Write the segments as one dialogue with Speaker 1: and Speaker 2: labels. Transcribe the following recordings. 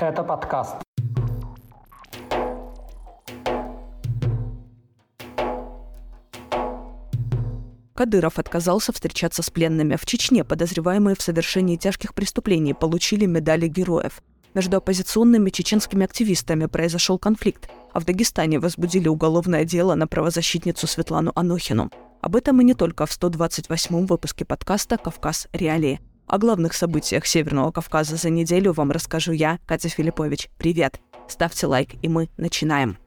Speaker 1: Это подкаст.
Speaker 2: Кадыров отказался встречаться с пленными. В Чечне подозреваемые в совершении тяжких преступлений получили медали героев. Между оппозиционными чеченскими активистами произошел конфликт, а в Дагестане возбудили уголовное дело на правозащитницу Светлану Анохину. Об этом и не только в 128-м выпуске подкаста «Кавказ. Реалии». О главных событиях Северного Кавказа за неделю вам расскажу я, Катя Филиппович. Привет! Ставьте лайк, и мы начинаем.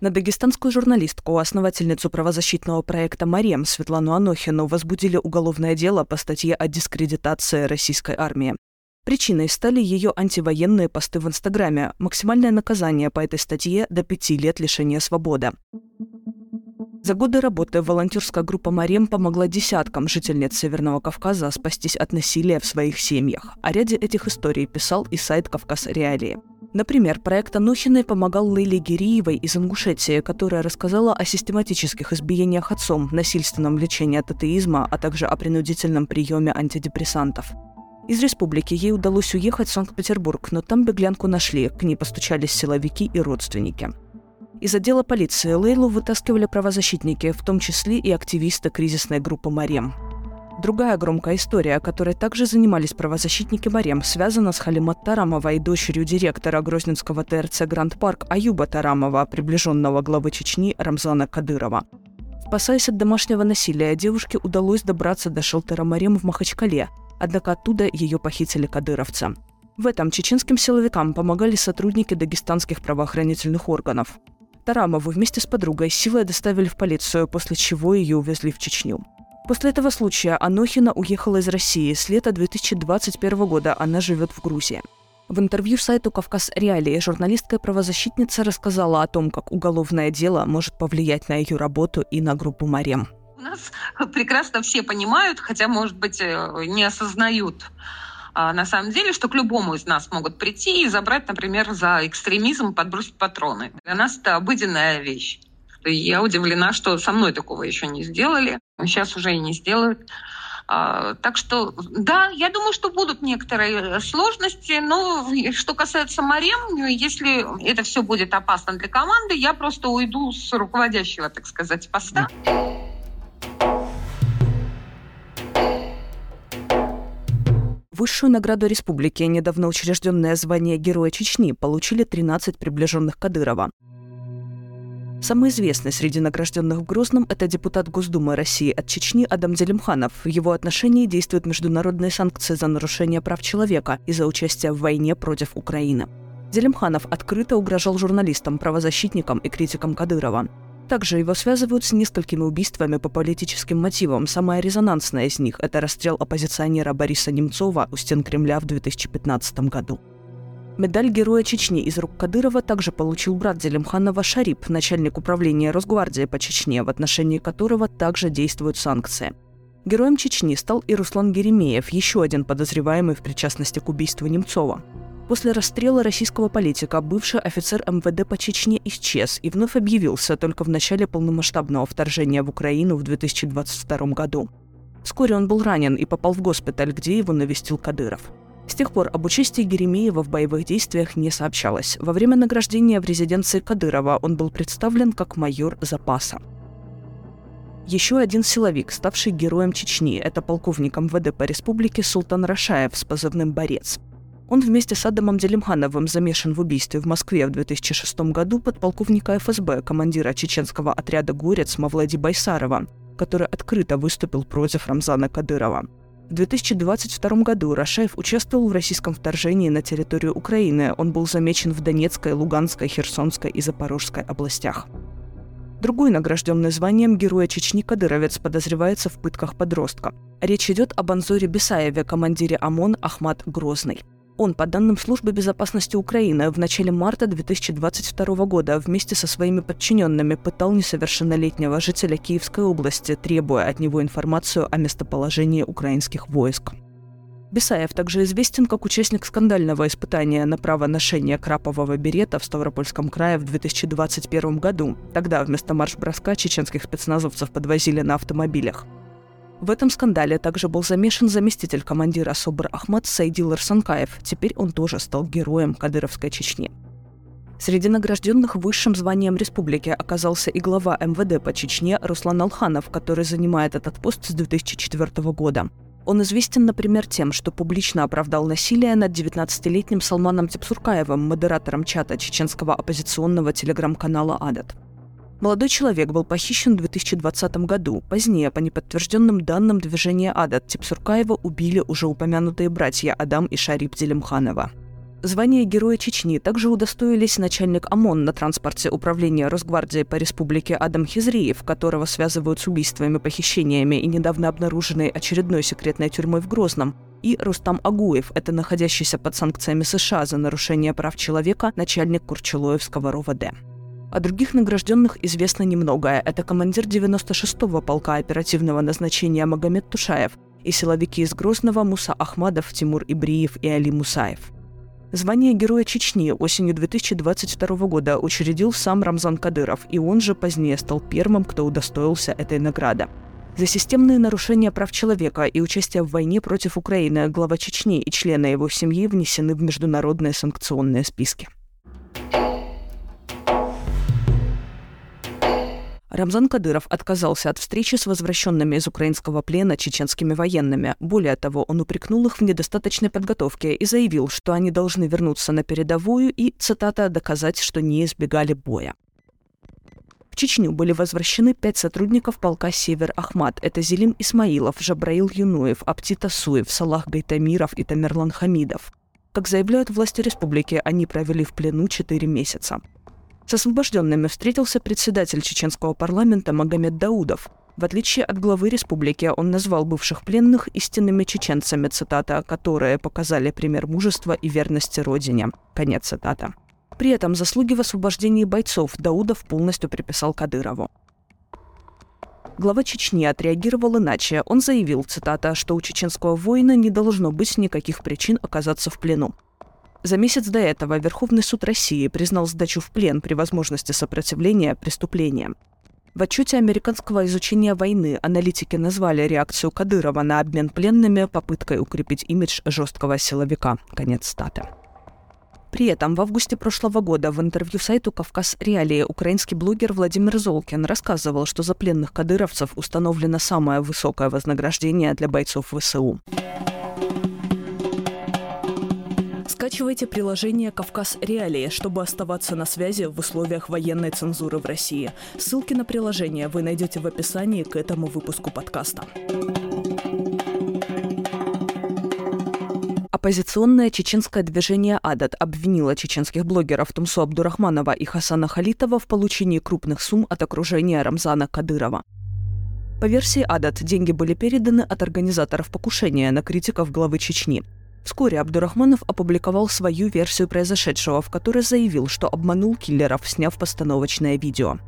Speaker 2: На дагестанскую журналистку, основательницу правозащитного проекта «Марем» Светлану Анохину возбудили уголовное дело по статье о дискредитации российской армии. Причиной стали ее антивоенные посты в Инстаграме. Максимальное наказание по этой статье – до пяти лет лишения свободы. За годы работы волонтерская группа «Марем» помогла десяткам жительниц Северного Кавказа спастись от насилия в своих семьях. О ряде этих историй писал и сайт «Кавказ Реалии». Например, проект Анохиной помогал Лейле Гириевой из Ингушетии, которая рассказала о систематических избиениях отцом, насильственном лечении от атеизма, а также о принудительном приеме антидепрессантов. Из республики ей удалось уехать в Санкт-Петербург, но там беглянку нашли, к ней постучались силовики и родственники. Из отдела полиции Лейлу вытаскивали правозащитники, в том числе и активисты кризисной группы «Марем». Другая громкая история, которой также занимались правозащитники Марем, связана с Халимат Тарамовой, дочерью директора Грозненского ТРЦ «Гранд Парк» Аюба Тарамова, приближенного главы Чечни Рамзана Кадырова. Спасаясь от домашнего насилия, девушке удалось добраться до шелтера Марем в Махачкале, однако оттуда ее похитили кадыровцы. В этом чеченским силовикам помогали сотрудники дагестанских правоохранительных органов. Тарамову вместе с подругой силой доставили в полицию, после чего ее увезли в Чечню. После этого случая Анохина уехала из России. С лета 2021 года она живет в Грузии. В интервью сайту «Кавказ Реалии» журналистка и правозащитница рассказала о том, как уголовное дело может повлиять на ее работу и на группу «Марем».
Speaker 3: У нас прекрасно все понимают, хотя, может быть, э, не осознают на самом деле, что к любому из нас могут прийти и забрать, например, за экстремизм, подбросить патроны. Для нас это обыденная вещь. Я удивлена, что со мной такого еще не сделали. Сейчас уже и не сделают. А, так что, да, я думаю, что будут некоторые сложности, но что касается Марем, если это все будет опасно для команды, я просто уйду с руководящего, так сказать, поста.
Speaker 2: Высшую награду республики, недавно учрежденное звание Героя Чечни, получили 13 приближенных Кадырова. Самый известный среди награжденных в Грозном – это депутат Госдумы России от Чечни Адам Делимханов. В его отношении действуют международные санкции за нарушение прав человека и за участие в войне против Украины. Делимханов открыто угрожал журналистам, правозащитникам и критикам Кадырова. Также его связывают с несколькими убийствами по политическим мотивам. Самое резонансное из них – это расстрел оппозиционера Бориса Немцова у стен Кремля в 2015 году. Медаль Героя Чечни из рук Кадырова также получил брат Делимханова Шарип, начальник управления Росгвардии по Чечне, в отношении которого также действуют санкции. Героем Чечни стал и Руслан Геремеев, еще один подозреваемый в причастности к убийству Немцова. После расстрела российского политика бывший офицер МВД по Чечне исчез и вновь объявился только в начале полномасштабного вторжения в Украину в 2022 году. Вскоре он был ранен и попал в госпиталь, где его навестил Кадыров. С тех пор об участии Геремеева в боевых действиях не сообщалось. Во время награждения в резиденции Кадырова он был представлен как майор запаса. Еще один силовик, ставший героем Чечни, это полковник МВД по республике Султан Рашаев с позывным «Борец». Он вместе с Адамом Делимхановым замешан в убийстве в Москве в 2006 году подполковника ФСБ, командира чеченского отряда «Горец» Мавлади Байсарова, который открыто выступил против Рамзана Кадырова. В 2022 году Рашаев участвовал в российском вторжении на территорию Украины. Он был замечен в Донецкой, Луганской, Херсонской и Запорожской областях. Другой награжденный званием Героя Чечни кадыровец подозревается в пытках подростка. Речь идет об Анзоре Бесаеве, командире ОМОН Ахмат Грозный. Он, по данным Службы безопасности Украины, в начале марта 2022 года вместе со своими подчиненными пытал несовершеннолетнего жителя Киевской области, требуя от него информацию о местоположении украинских войск. Бесаев также известен как участник скандального испытания на право ношения крапового берета в Ставропольском крае в 2021 году. Тогда вместо марш-броска чеченских спецназовцев подвозили на автомобилях. В этом скандале также был замешан заместитель командира СОБР Ахмад Сайдил Арсанкаев. Теперь он тоже стал героем Кадыровской Чечни. Среди награжденных высшим званием республики оказался и глава МВД по Чечне Руслан Алханов, который занимает этот пост с 2004 года. Он известен, например, тем, что публично оправдал насилие над 19-летним Салманом Тепсуркаевым, модератором чата чеченского оппозиционного телеграм-канала «Адат». Молодой человек был похищен в 2020 году. Позднее, по неподтвержденным данным движения «Адат», Тепсуркаева убили уже упомянутые братья Адам и Шарип Делимханова. Звание Героя Чечни также удостоились начальник ОМОН на транспорте Управления Росгвардии по республике Адам Хизриев, которого связывают с убийствами, похищениями и недавно обнаруженной очередной секретной тюрьмой в Грозном, и Рустам Агуев, это находящийся под санкциями США за нарушение прав человека начальник Курчелоевского РОВД. О других награжденных известно немногое. Это командир 96-го полка оперативного назначения Магомед Тушаев и силовики из Грозного Муса Ахмадов, Тимур Ибриев и Али Мусаев. Звание Героя Чечни осенью 2022 года учредил сам Рамзан Кадыров, и он же позднее стал первым, кто удостоился этой награды. За системные нарушения прав человека и участие в войне против Украины глава Чечни и члены его семьи внесены в международные санкционные списки. Рамзан Кадыров отказался от встречи с возвращенными из украинского плена чеченскими военными. Более того, он упрекнул их в недостаточной подготовке и заявил, что они должны вернуться на передовую и, цитата, «доказать, что не избегали боя». В Чечню были возвращены пять сотрудников полка «Север Ахмат». Это Зелим Исмаилов, Жабраил Юнуев, Аптита Суев, Салах Гайтамиров и Тамерлан Хамидов. Как заявляют власти республики, они провели в плену четыре месяца. С освобожденными встретился председатель чеченского парламента Магомед Даудов. В отличие от главы республики, он назвал бывших пленных истинными чеченцами, цитата, которые показали пример мужества и верности родине. Конец цитата. При этом заслуги в освобождении бойцов Даудов полностью приписал Кадырову. Глава Чечни отреагировал иначе. Он заявил, цитата, что у чеченского воина не должно быть никаких причин оказаться в плену. За месяц до этого Верховный суд России признал сдачу в плен при возможности сопротивления преступлением. В отчете американского изучения войны аналитики назвали реакцию Кадырова на обмен пленными попыткой укрепить имидж жесткого силовика. Конец статы. При этом в августе прошлого года в интервью сайту «Кавказ Реалии» украинский блогер Владимир Золкин рассказывал, что за пленных кадыровцев установлено самое высокое вознаграждение для бойцов ВСУ. Скачивайте приложение «Кавказ Реалии», чтобы оставаться на связи в условиях военной цензуры в России. Ссылки на приложение вы найдете в описании к этому выпуску подкаста. Оппозиционное чеченское движение «Адат» обвинило чеченских блогеров Тумсу Абдурахманова и Хасана Халитова в получении крупных сумм от окружения Рамзана Кадырова. По версии «Адат» деньги были переданы от организаторов покушения на критиков главы Чечни – Вскоре Абдурахманов опубликовал свою версию произошедшего, в которой заявил, что обманул киллеров, сняв постановочное видео.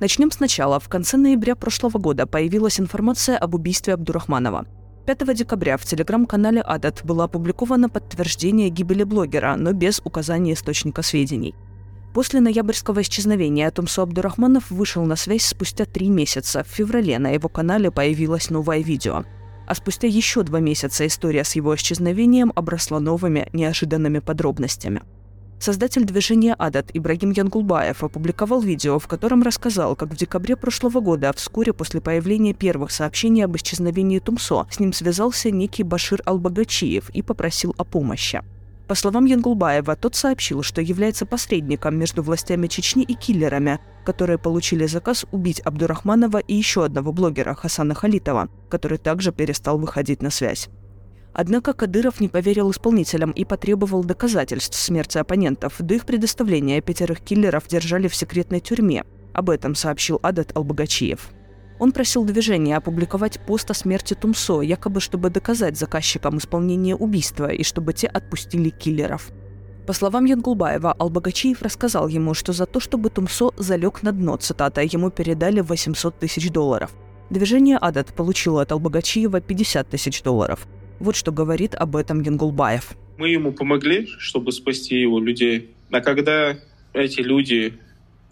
Speaker 2: Начнем сначала. В конце ноября прошлого года появилась информация об убийстве Абдурахманова. 5 декабря в телеграм-канале «Адат» было опубликовано подтверждение гибели блогера, но без указания источника сведений. После ноябрьского исчезновения Тумсо Абдурахманов вышел на связь спустя три месяца. В феврале на его канале появилось новое видео – а спустя еще два месяца история с его исчезновением обросла новыми, неожиданными подробностями. Создатель движения «Адат» Ибрагим Янгулбаев опубликовал видео, в котором рассказал, как в декабре прошлого года, вскоре после появления первых сообщений об исчезновении Тумсо, с ним связался некий Башир Албагачиев и попросил о помощи. По словам Янгулбаева, тот сообщил, что является посредником между властями Чечни и киллерами, которые получили заказ убить Абдурахманова и еще одного блогера Хасана Халитова, который также перестал выходить на связь. Однако Кадыров не поверил исполнителям и потребовал доказательств смерти оппонентов. До их предоставления пятерых киллеров держали в секретной тюрьме. Об этом сообщил Адат Албагачиев. Он просил движения опубликовать пост о смерти Тумсо, якобы чтобы доказать заказчикам исполнение убийства и чтобы те отпустили киллеров. По словам Янгулбаева, Албагачиев рассказал ему, что за то, чтобы Тумсо залег на дно, цитата, ему передали 800 тысяч долларов. Движение «Адат» получило от Албагачиева 50 тысяч долларов. Вот что говорит об этом Янгулбаев.
Speaker 1: Мы ему помогли, чтобы спасти его людей. А когда эти люди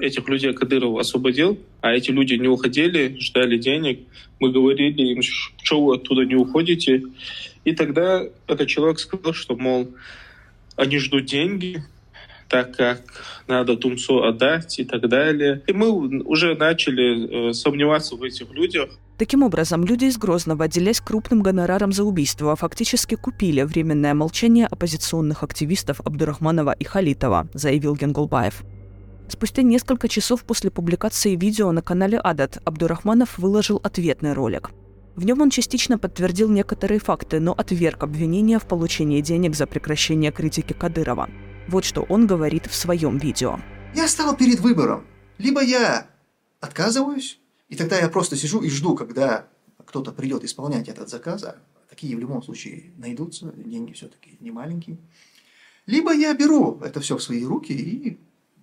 Speaker 1: этих людей Кадыров освободил, а эти люди не уходили, ждали денег. Мы говорили им, что вы оттуда не уходите. И тогда этот человек сказал, что, мол, они ждут деньги, так как надо Тумсо отдать и так далее. И мы уже начали э, сомневаться в этих людях.
Speaker 2: Таким образом, люди из Грозного, делясь крупным гонораром за убийство, фактически купили временное молчание оппозиционных активистов Абдурахманова и Халитова, заявил Генгулбаев. Спустя несколько часов после публикации видео на канале Адат Абдурахманов выложил ответный ролик. В нем он частично подтвердил некоторые факты, но отверг обвинения в получении денег за прекращение критики Кадырова. Вот что он говорит в своем видео.
Speaker 4: Я стал перед выбором. Либо я отказываюсь, и тогда я просто сижу и жду, когда кто-то придет исполнять этот заказ. А такие в любом случае найдутся, деньги все-таки не маленькие. Либо я беру это все в свои руки и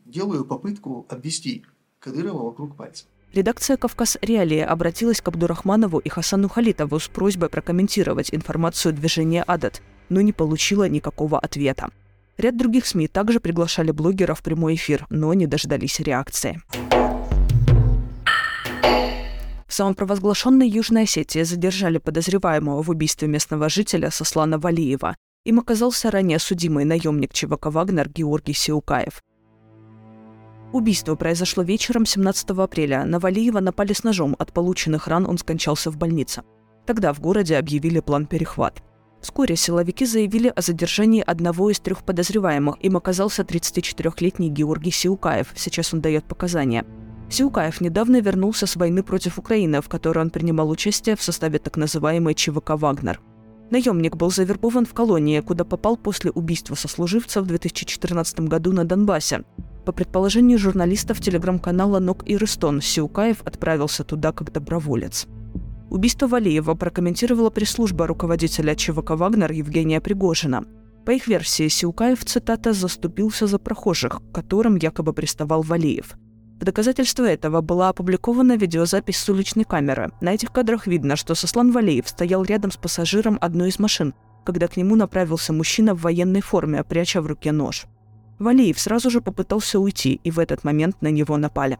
Speaker 4: делаю попытку обвести Кадырова вокруг пальца.
Speaker 2: Редакция «Кавказ Реалии» обратилась к Абдурахманову и Хасану Халитову с просьбой прокомментировать информацию движения «Адат», но не получила никакого ответа. Ряд других СМИ также приглашали блогеров в прямой эфир, но не дождались реакции. В самопровозглашенной Южной Осетии задержали подозреваемого в убийстве местного жителя Сослана Валиева. Им оказался ранее судимый наемник ЧВК «Вагнер» Георгий Сиукаев. Убийство произошло вечером 17 апреля. На Валиева напали с ножом. От полученных ран он скончался в больнице. Тогда в городе объявили план перехват. Вскоре силовики заявили о задержании одного из трех подозреваемых. Им оказался 34-летний Георгий Сиукаев. Сейчас он дает показания. Сиукаев недавно вернулся с войны против Украины, в которой он принимал участие в составе так называемой ЧВК «Вагнер». Наемник был завербован в колонии, куда попал после убийства сослуживца в 2014 году на Донбассе. По предположению журналистов телеграм-канала «Нок и Рестон», Сиукаев отправился туда как доброволец. Убийство Валиева прокомментировала пресс-служба руководителя ЧВК «Вагнер» Евгения Пригожина. По их версии, Сиукаев, цитата, «заступился за прохожих, к которым якобы приставал Валиев». В доказательство этого была опубликована видеозапись с уличной камеры. На этих кадрах видно, что Сослан Валиев стоял рядом с пассажиром одной из машин, когда к нему направился мужчина в военной форме, пряча в руке нож. Валиев сразу же попытался уйти, и в этот момент на него напали.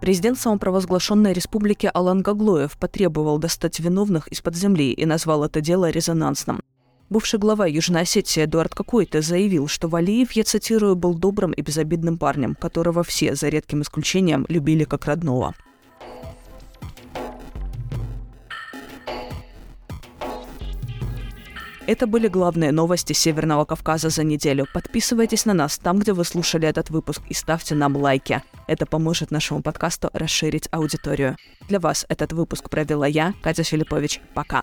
Speaker 2: Президент самопровозглашенной республики Алан Гаглоев потребовал достать виновных из-под земли и назвал это дело резонансным. Бывший глава Южной Осетии Эдуард Какой-то заявил, что Валиев, я цитирую, был добрым и безобидным парнем, которого все, за редким исключением, любили как родного. Это были главные новости Северного Кавказа за неделю. Подписывайтесь на нас там, где вы слушали этот выпуск, и ставьте нам лайки. Это поможет нашему подкасту расширить аудиторию. Для вас этот выпуск провела я, Катя Филиппович. Пока.